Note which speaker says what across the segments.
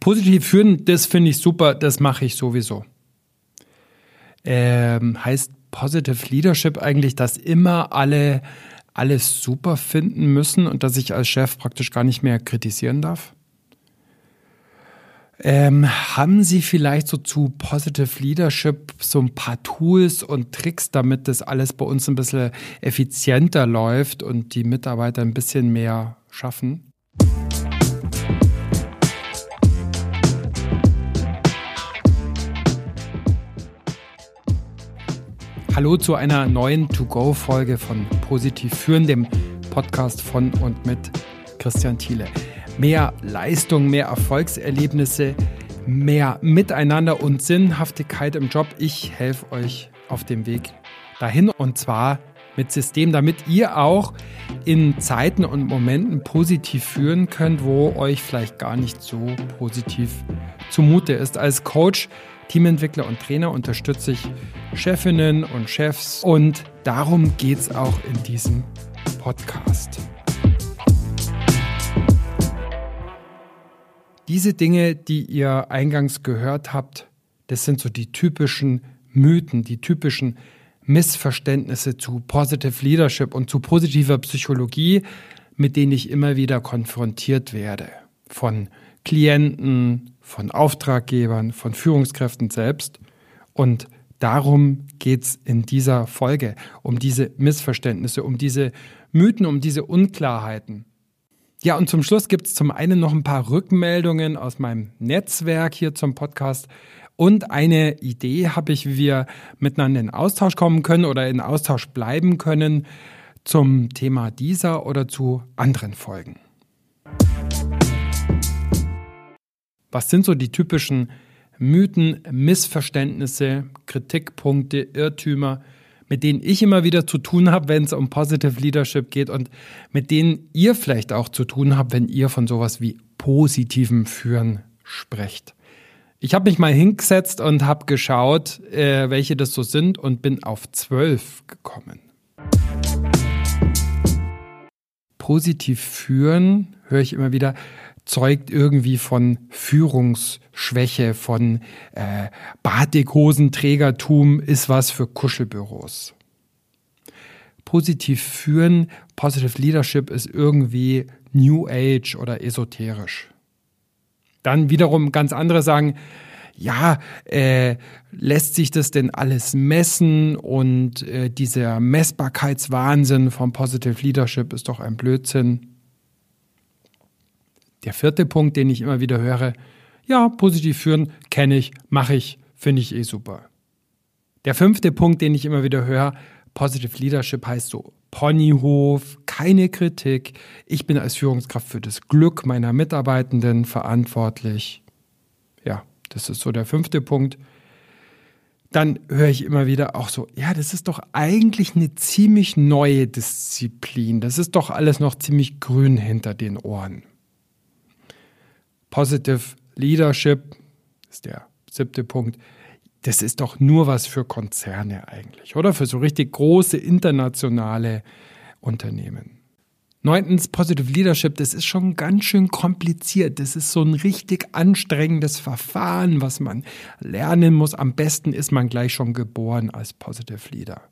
Speaker 1: Positiv führen, das finde ich super, das mache ich sowieso. Ähm, heißt Positive Leadership eigentlich, dass immer alle alles super finden müssen und dass ich als Chef praktisch gar nicht mehr kritisieren darf? Ähm, haben Sie vielleicht so zu Positive Leadership so ein paar Tools und Tricks, damit das alles bei uns ein bisschen effizienter läuft und die Mitarbeiter ein bisschen mehr schaffen? Hallo zu einer neuen To-Go-Folge von Positiv Führen, dem Podcast von und mit Christian Thiele. Mehr Leistung, mehr Erfolgserlebnisse, mehr Miteinander und Sinnhaftigkeit im Job. Ich helfe euch auf dem Weg dahin und zwar mit System, damit ihr auch in Zeiten und Momenten positiv führen könnt, wo euch vielleicht gar nicht so positiv zumute ist. Als Coach Teamentwickler und Trainer unterstütze ich Chefinnen und Chefs und darum geht es auch in diesem Podcast. Diese Dinge, die ihr eingangs gehört habt, das sind so die typischen Mythen, die typischen Missverständnisse zu Positive Leadership und zu positiver Psychologie, mit denen ich immer wieder konfrontiert werde. Von Klienten, von Auftraggebern, von Führungskräften selbst. Und darum geht es in dieser Folge, um diese Missverständnisse, um diese Mythen, um diese Unklarheiten. Ja, und zum Schluss gibt es zum einen noch ein paar Rückmeldungen aus meinem Netzwerk hier zum Podcast. Und eine Idee habe ich, wie wir miteinander in Austausch kommen können oder in Austausch bleiben können zum Thema dieser oder zu anderen Folgen. Was sind so die typischen Mythen, Missverständnisse, Kritikpunkte, Irrtümer, mit denen ich immer wieder zu tun habe, wenn es um Positive Leadership geht und mit denen ihr vielleicht auch zu tun habt, wenn ihr von sowas wie positivem Führen sprecht. Ich habe mich mal hingesetzt und habe geschaut, äh, welche das so sind und bin auf zwölf gekommen. Positiv führen höre ich immer wieder zeugt irgendwie von Führungsschwäche, von äh, Batikhosenträgertum, ist was für Kuschelbüros. Positiv führen, Positive Leadership ist irgendwie New Age oder esoterisch. Dann wiederum ganz andere sagen, ja, äh, lässt sich das denn alles messen und äh, dieser Messbarkeitswahnsinn vom Positive Leadership ist doch ein Blödsinn. Der vierte Punkt, den ich immer wieder höre, ja, positiv führen, kenne ich, mache ich, finde ich eh super. Der fünfte Punkt, den ich immer wieder höre, Positive Leadership heißt so Ponyhof, keine Kritik. Ich bin als Führungskraft für das Glück meiner Mitarbeitenden verantwortlich. Ja, das ist so der fünfte Punkt. Dann höre ich immer wieder auch so, ja, das ist doch eigentlich eine ziemlich neue Disziplin. Das ist doch alles noch ziemlich grün hinter den Ohren. Positive Leadership ist der siebte Punkt. Das ist doch nur was für Konzerne eigentlich, oder? Für so richtig große internationale Unternehmen. Neuntens, Positive Leadership, das ist schon ganz schön kompliziert. Das ist so ein richtig anstrengendes Verfahren, was man lernen muss. Am besten ist man gleich schon geboren als Positive Leader.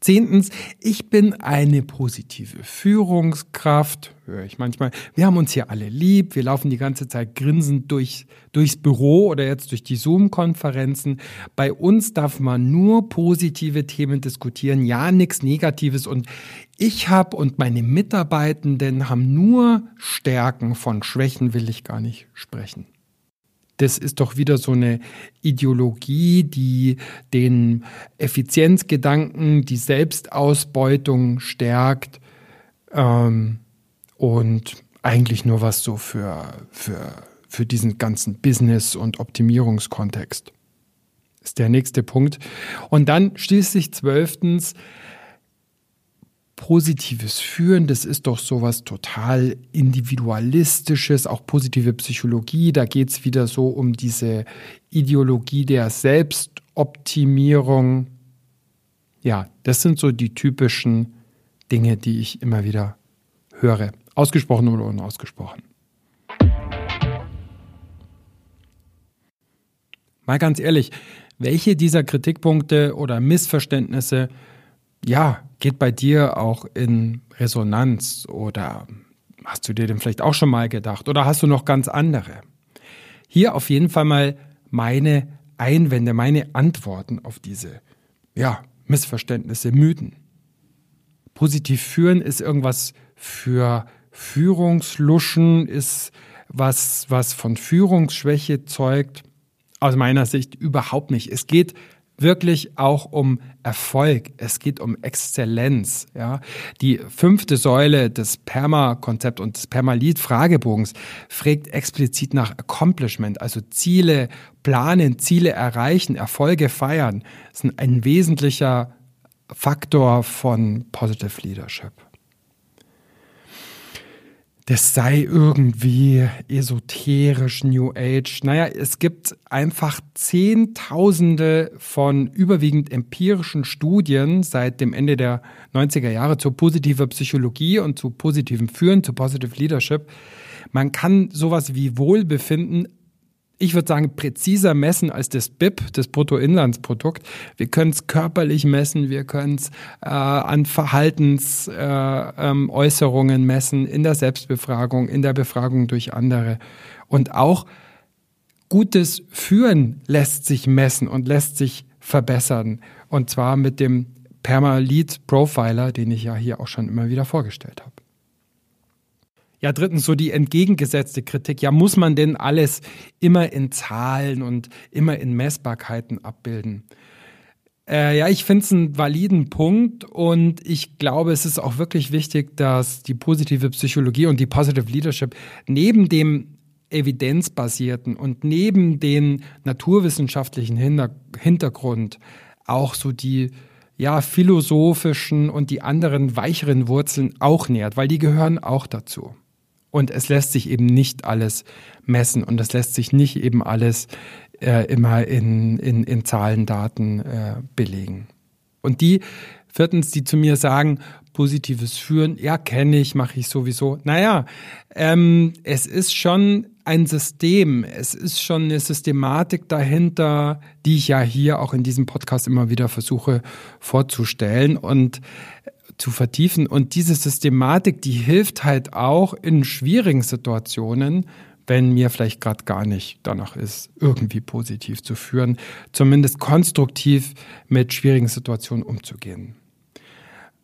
Speaker 1: Zehntens, ich bin eine positive Führungskraft, höre ich manchmal. Wir haben uns hier alle lieb, wir laufen die ganze Zeit grinsend durch, durchs Büro oder jetzt durch die Zoom-Konferenzen. Bei uns darf man nur positive Themen diskutieren, ja, nichts Negatives. Und ich habe und meine Mitarbeitenden haben nur Stärken, von Schwächen will ich gar nicht sprechen das ist doch wieder so eine Ideologie, die den Effizienzgedanken, die Selbstausbeutung stärkt ähm, und eigentlich nur was so für, für, für diesen ganzen Business- und Optimierungskontext. Ist der nächste Punkt. Und dann schließlich zwölftens, positives Führen, das ist doch sowas total individualistisches, auch positive Psychologie, da geht es wieder so um diese Ideologie der Selbstoptimierung. Ja, das sind so die typischen Dinge, die ich immer wieder höre, ausgesprochen oder unausgesprochen. Mal ganz ehrlich, welche dieser Kritikpunkte oder Missverständnisse, ja, geht bei dir auch in Resonanz oder hast du dir denn vielleicht auch schon mal gedacht oder hast du noch ganz andere? Hier auf jeden Fall mal meine Einwände, meine Antworten auf diese, ja, Missverständnisse, Mythen. Positiv führen ist irgendwas für Führungsluschen, ist was, was von Führungsschwäche zeugt. Aus meiner Sicht überhaupt nicht. Es geht wirklich auch um Erfolg. Es geht um Exzellenz. Ja, die fünfte Säule des Perma-Konzept und des Permalit-Fragebogens fragt explizit nach Accomplishment, also Ziele planen, Ziele erreichen, Erfolge feiern. Das ist ein wesentlicher Faktor von Positive Leadership das sei irgendwie esoterisch, New Age. Naja, es gibt einfach Zehntausende von überwiegend empirischen Studien seit dem Ende der 90er Jahre zur positiven Psychologie und zu positivem Führen, zu Positive Leadership. Man kann sowas wie Wohlbefinden ich würde sagen, präziser messen als das BIP, das Bruttoinlandsprodukt. Wir können es körperlich messen, wir können es äh, an Verhaltensäußerungen äh, ähm, messen, in der Selbstbefragung, in der Befragung durch andere. Und auch gutes Führen lässt sich messen und lässt sich verbessern. Und zwar mit dem Perma-Lead Profiler, den ich ja hier auch schon immer wieder vorgestellt habe. Ja, drittens so die entgegengesetzte Kritik. Ja, muss man denn alles immer in Zahlen und immer in Messbarkeiten abbilden? Äh, ja, ich finde es einen validen Punkt und ich glaube, es ist auch wirklich wichtig, dass die positive Psychologie und die Positive Leadership neben dem evidenzbasierten und neben den naturwissenschaftlichen Hintergrund auch so die ja, philosophischen und die anderen weicheren Wurzeln auch nähert, weil die gehören auch dazu. Und es lässt sich eben nicht alles messen und es lässt sich nicht eben alles äh, immer in, in, in Zahlen, äh, belegen. Und die, viertens, die zu mir sagen, positives Führen, ja, kenne ich, mache ich sowieso. Naja, ähm, es ist schon ein System, es ist schon eine Systematik dahinter, die ich ja hier auch in diesem Podcast immer wieder versuche vorzustellen. Und zu vertiefen. Und diese Systematik, die hilft halt auch in schwierigen Situationen, wenn mir vielleicht gerade gar nicht danach ist, irgendwie positiv zu führen, zumindest konstruktiv mit schwierigen Situationen umzugehen.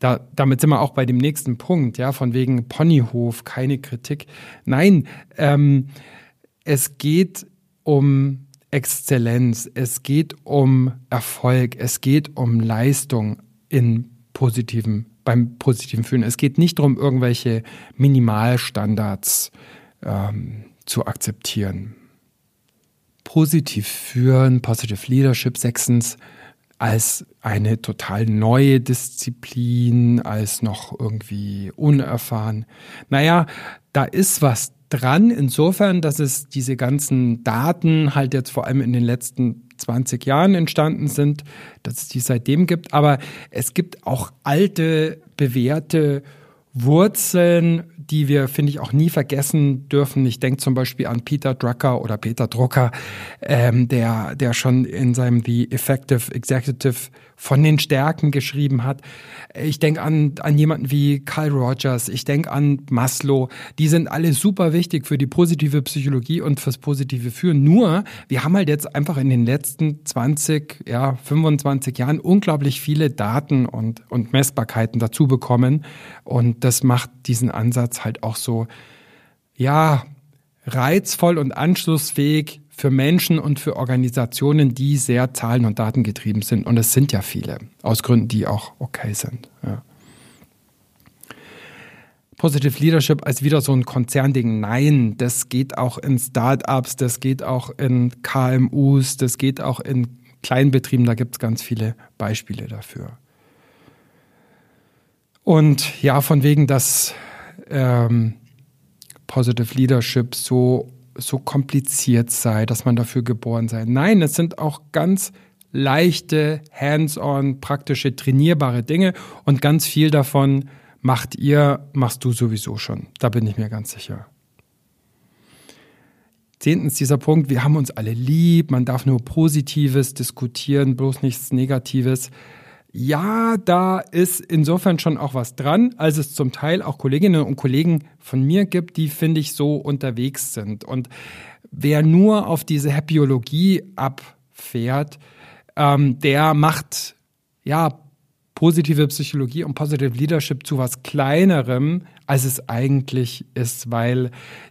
Speaker 1: Da, damit sind wir auch bei dem nächsten Punkt, ja, von wegen Ponyhof, keine Kritik. Nein, ähm, es geht um Exzellenz, es geht um Erfolg, es geht um Leistung in positiven beim positiven Fühlen. Es geht nicht darum, irgendwelche Minimalstandards ähm, zu akzeptieren. Positiv führen, Positive Leadership, sechstens, als eine total neue Disziplin, als noch irgendwie unerfahren. Naja, da ist was dran, insofern, dass es diese ganzen Daten halt jetzt vor allem in den letzten 20 Jahren entstanden sind, dass es die seitdem gibt. Aber es gibt auch alte, bewährte Wurzeln, die wir, finde ich, auch nie vergessen dürfen. Ich denke zum Beispiel an Peter Drucker oder Peter Drucker, ähm, der, der schon in seinem The Effective Executive von den Stärken geschrieben hat. Ich denke an, an jemanden wie Carl Rogers, ich denke an Maslow. Die sind alle super wichtig für die positive Psychologie und fürs positive Führen. Nur, wir haben halt jetzt einfach in den letzten 20, ja, 25 Jahren unglaublich viele Daten und, und Messbarkeiten dazu bekommen. Und das macht diesen Ansatz halt auch so, ja, reizvoll und anschlussfähig für Menschen und für Organisationen, die sehr zahlen- und datengetrieben sind. Und es sind ja viele, aus Gründen, die auch okay sind. Ja. Positive Leadership als wieder so ein Konzernding. Nein, das geht auch in Startups, das geht auch in KMUs, das geht auch in Kleinbetrieben. Da gibt es ganz viele Beispiele dafür. Und ja, von wegen, dass ähm, Positive Leadership so so kompliziert sei, dass man dafür geboren sei. Nein, es sind auch ganz leichte, hands-on, praktische, trainierbare Dinge und ganz viel davon macht ihr, machst du sowieso schon. Da bin ich mir ganz sicher. Zehntens dieser Punkt, wir haben uns alle lieb, man darf nur Positives diskutieren, bloß nichts Negatives. Ja, da ist insofern schon auch was dran, als es zum Teil auch Kolleginnen und Kollegen von mir gibt, die, finde ich, so unterwegs sind. Und wer nur auf diese Happyologie abfährt, ähm, der macht ja positive Psychologie und Positive Leadership zu was Kleinerem, als es eigentlich ist, weil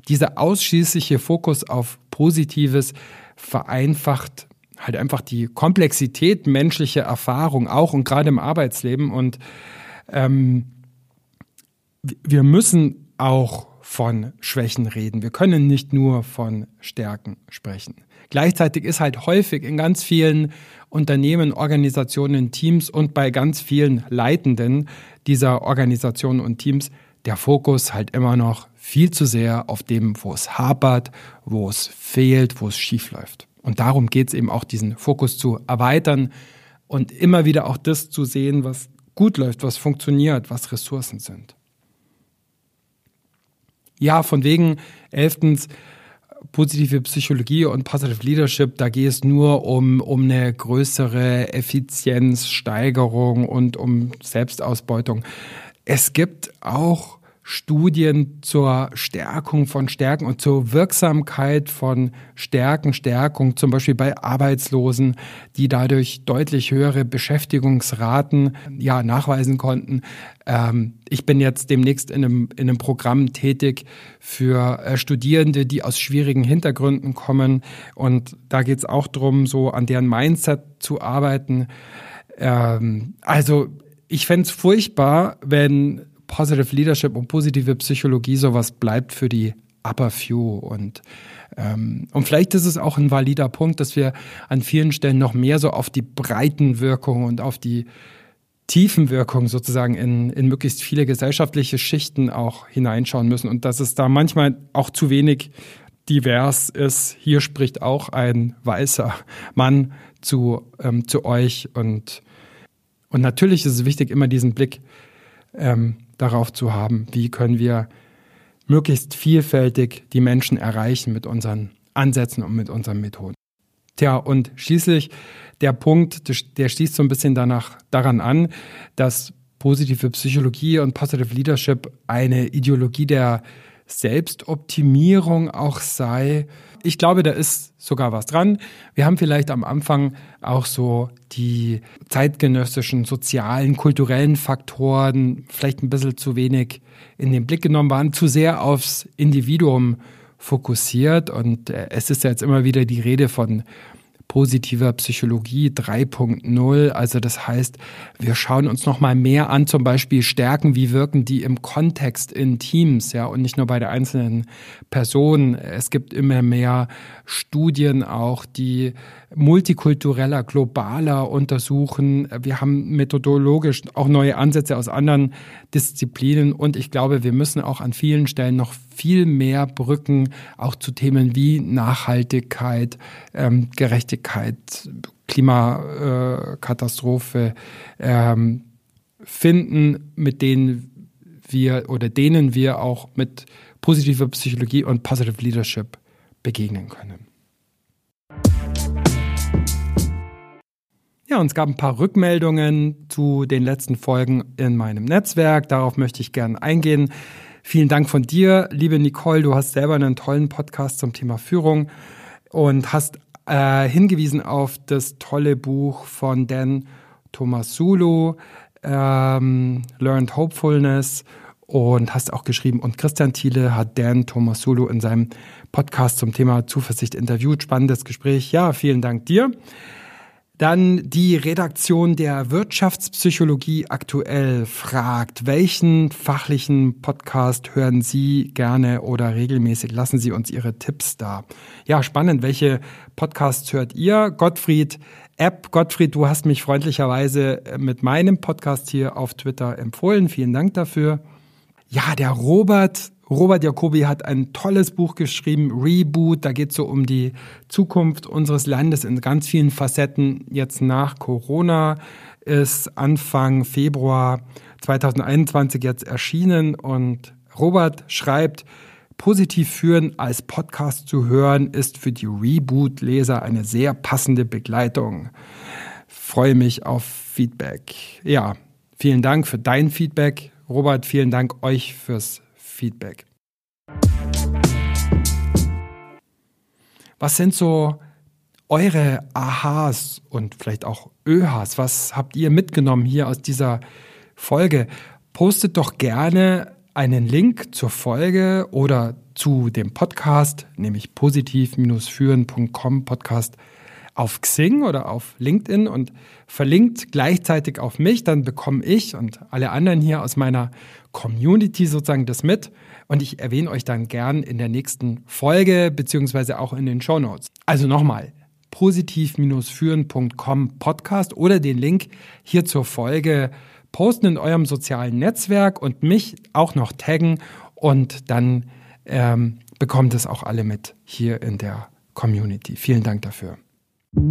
Speaker 1: dieser ausschließliche Fokus auf Positives vereinfacht halt einfach die Komplexität menschlicher Erfahrung auch und gerade im Arbeitsleben. Und ähm, wir müssen auch von Schwächen reden. Wir können nicht nur von Stärken sprechen. Gleichzeitig ist halt häufig in ganz vielen Unternehmen, Organisationen, Teams und bei ganz vielen Leitenden dieser Organisationen und Teams der Fokus halt immer noch viel zu sehr auf dem, wo es hapert, wo es fehlt, wo es schief läuft. Und darum geht es eben auch, diesen Fokus zu erweitern und immer wieder auch das zu sehen, was gut läuft, was funktioniert, was Ressourcen sind. Ja, von wegen, elftens, positive Psychologie und Positive Leadership, da geht es nur um, um eine größere Effizienzsteigerung und um Selbstausbeutung. Es gibt auch Studien zur Stärkung von Stärken und zur Wirksamkeit von Stärken, Stärkung, zum Beispiel bei Arbeitslosen, die dadurch deutlich höhere Beschäftigungsraten ja, nachweisen konnten. Ähm, ich bin jetzt demnächst in einem, in einem Programm tätig für äh, Studierende, die aus schwierigen Hintergründen kommen. Und da geht es auch darum, so an deren Mindset zu arbeiten. Ähm, also ich fände es furchtbar, wenn Positive Leadership und positive Psychologie sowas bleibt für die Upper Few. Und, ähm, und vielleicht ist es auch ein valider Punkt, dass wir an vielen Stellen noch mehr so auf die breiten Wirkungen und auf die tiefen Wirkungen sozusagen in, in möglichst viele gesellschaftliche Schichten auch hineinschauen müssen und dass es da manchmal auch zu wenig divers ist. Hier spricht auch ein weißer Mann zu, ähm, zu euch und, und natürlich ist es wichtig, immer diesen Blick ähm, darauf zu haben, wie können wir möglichst vielfältig die Menschen erreichen mit unseren Ansätzen und mit unseren Methoden. Tja, und schließlich der Punkt, der schließt so ein bisschen danach, daran an, dass positive Psychologie und Positive Leadership eine Ideologie der Selbstoptimierung auch sei. Ich glaube, da ist sogar was dran. Wir haben vielleicht am Anfang auch so die zeitgenössischen sozialen, kulturellen Faktoren vielleicht ein bisschen zu wenig in den Blick genommen, waren zu sehr aufs Individuum fokussiert und äh, es ist ja jetzt immer wieder die Rede von positiver Psychologie 3.0. Also das heißt, wir schauen uns noch mal mehr an, zum Beispiel Stärken, wie wirken die im Kontext in Teams, ja, und nicht nur bei der einzelnen Person. Es gibt immer mehr Studien auch, die multikultureller, globaler untersuchen. Wir haben methodologisch auch neue Ansätze aus anderen Disziplinen und ich glaube, wir müssen auch an vielen Stellen noch viel mehr Brücken auch zu Themen wie Nachhaltigkeit, ähm, Gerechtigkeit, Klimakatastrophe ähm, finden, mit denen wir oder denen wir auch mit positiver Psychologie und Positive Leadership begegnen können. Ja, und es gab ein paar Rückmeldungen zu den letzten Folgen in meinem Netzwerk. Darauf möchte ich gerne eingehen. Vielen Dank von dir, liebe Nicole. Du hast selber einen tollen Podcast zum Thema Führung und hast äh, hingewiesen auf das tolle Buch von Dan Tomasulu, ähm, Learned Hopefulness und hast auch geschrieben, und Christian Thiele hat Dan Tomasulu in seinem Podcast zum Thema Zuversicht interviewt. Spannendes Gespräch. Ja, vielen Dank dir. Dann die Redaktion der Wirtschaftspsychologie aktuell fragt, welchen fachlichen Podcast hören Sie gerne oder regelmäßig? Lassen Sie uns Ihre Tipps da. Ja, spannend. Welche Podcasts hört ihr? Gottfried App. Gottfried, du hast mich freundlicherweise mit meinem Podcast hier auf Twitter empfohlen. Vielen Dank dafür. Ja, der Robert Robert Jacobi hat ein tolles Buch geschrieben, Reboot. Da geht es so um die Zukunft unseres Landes in ganz vielen Facetten. Jetzt nach Corona ist Anfang Februar 2021 jetzt erschienen und Robert schreibt, Positiv führen als Podcast zu hören ist für die Reboot-Leser eine sehr passende Begleitung. Freue mich auf Feedback. Ja, vielen Dank für dein Feedback. Robert, vielen Dank euch fürs Feedback. Was sind so eure Aha's und vielleicht auch ÖHAs? Was habt ihr mitgenommen hier aus dieser Folge? Postet doch gerne einen Link zur Folge oder zu dem Podcast, nämlich positiv-führen.com Podcast auf Xing oder auf LinkedIn und verlinkt gleichzeitig auf mich, dann bekomme ich und alle anderen hier aus meiner Community sozusagen das mit und ich erwähne euch dann gern in der nächsten Folge beziehungsweise auch in den Show Notes. Also nochmal, positiv-führen.com Podcast oder den Link hier zur Folge posten in eurem sozialen Netzwerk und mich auch noch taggen und dann ähm, bekommt es auch alle mit hier in der Community. Vielen Dank dafür. Ja,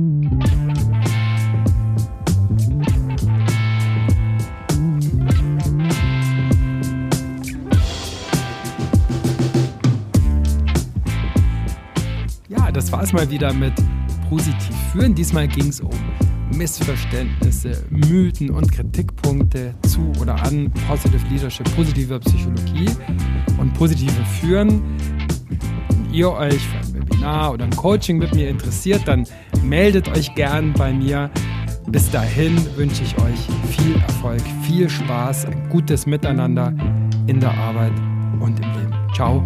Speaker 1: das war es mal wieder mit Positiv führen. Diesmal ging es um Missverständnisse, Mythen und Kritikpunkte zu oder an Positive Leadership, positive Psychologie und positive Führen. Wenn ihr euch für ein Webinar oder ein Coaching mit mir interessiert, dann meldet euch gern bei mir. Bis dahin wünsche ich euch viel Erfolg, viel Spaß, ein gutes Miteinander in der Arbeit und im Leben. Ciao,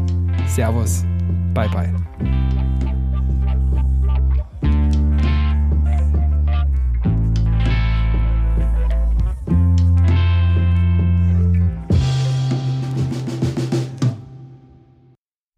Speaker 1: Servus, bye bye.